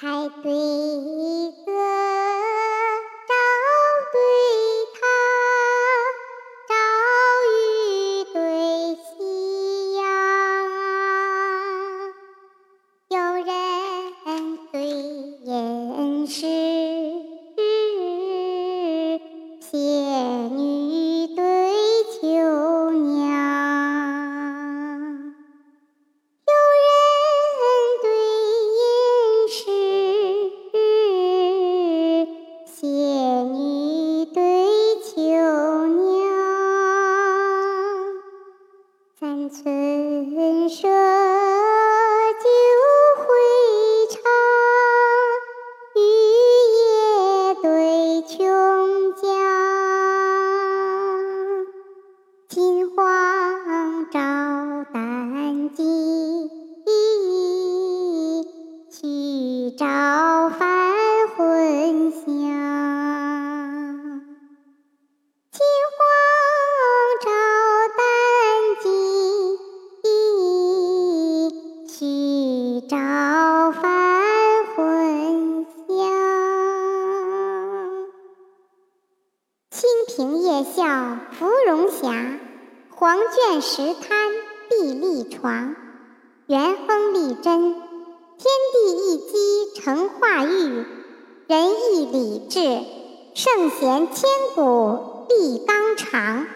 太对歌，照对塔，朝雨对夕阳。有人对吟诗，三寸舌酒会长，玉叶对琼浆。金花平夜笑芙蓉霞，黄卷石滩碧立床。元亨利贞，天地一机成化育，仁义礼智，圣贤千古立纲常。